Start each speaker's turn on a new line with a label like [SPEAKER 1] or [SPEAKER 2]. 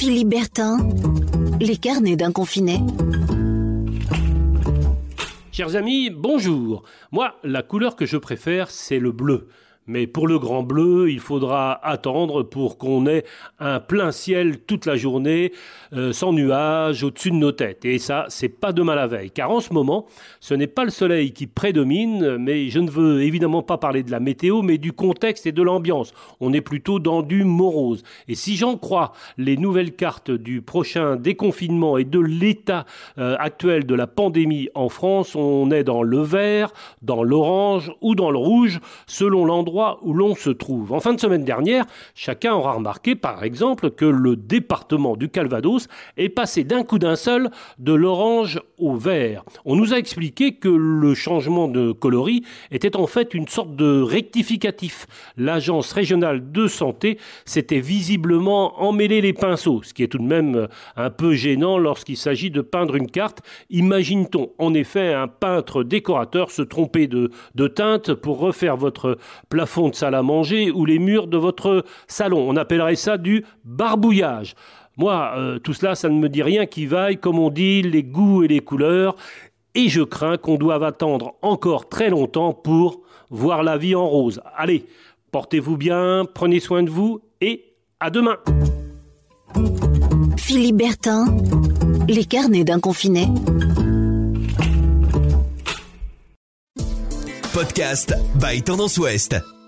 [SPEAKER 1] Philippe les carnets d'un confiné.
[SPEAKER 2] Chers amis, bonjour. Moi, la couleur que je préfère, c'est le bleu. Mais pour le grand bleu, il faudra attendre pour qu'on ait un plein ciel toute la journée, euh, sans nuages au-dessus de nos têtes. Et ça, c'est pas demain la veille. Car en ce moment, ce n'est pas le soleil qui prédomine, mais je ne veux évidemment pas parler de la météo, mais du contexte et de l'ambiance. On est plutôt dans du morose. Et si j'en crois les nouvelles cartes du prochain déconfinement et de l'état euh, actuel de la pandémie en France, on est dans le vert, dans l'orange ou dans le rouge, selon l'endroit où l'on se trouve. En fin de semaine dernière, chacun aura remarqué par exemple que le département du Calvados est passé d'un coup d'un seul de l'orange au vert. On nous a expliqué que le changement de coloris était en fait une sorte de rectificatif. L'agence régionale de santé s'était visiblement emmêlé les pinceaux, ce qui est tout de même un peu gênant lorsqu'il s'agit de peindre une carte. Imagine-t-on en effet un peintre décorateur se tromper de, de teinte pour refaire votre plafond fond de salle à manger ou les murs de votre salon. On appellerait ça du barbouillage. Moi, euh, tout cela, ça ne me dit rien qui vaille, comme on dit, les goûts et les couleurs. Et je crains qu'on doive attendre encore très longtemps pour voir la vie en rose. Allez, portez-vous bien, prenez soin de vous et à demain.
[SPEAKER 1] Philippe Bertin, les carnets d'un confiné.
[SPEAKER 3] Podcast by Tendance Ouest.